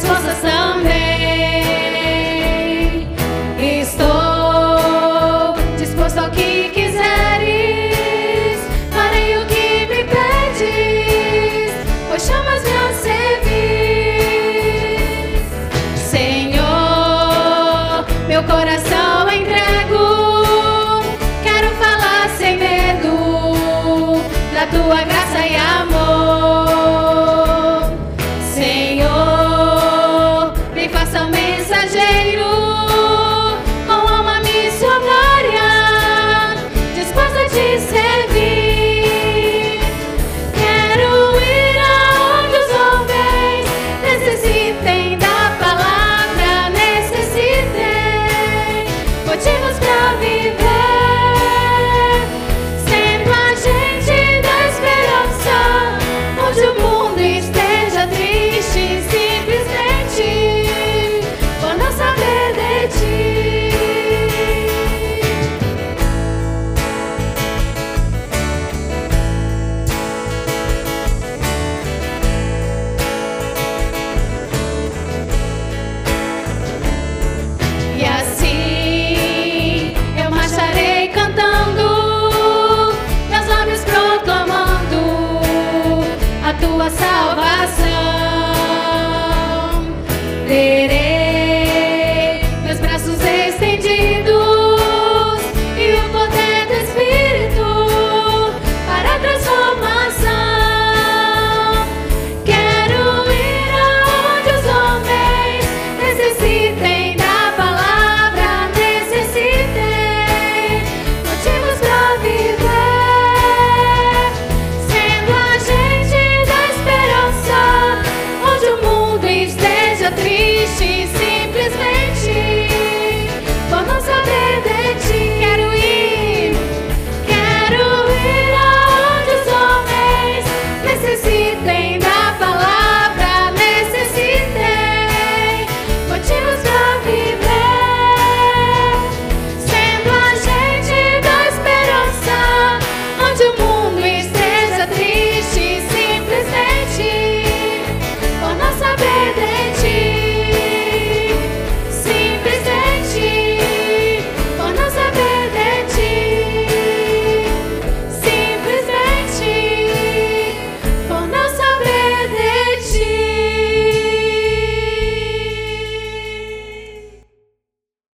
minhas forças também. Estou disposto ao que quiseres, farei o que me pedes, pois chamas-me a servir. Senhor, meu coração entrego, quero falar sem medo da tua graça e amor. tua salvação.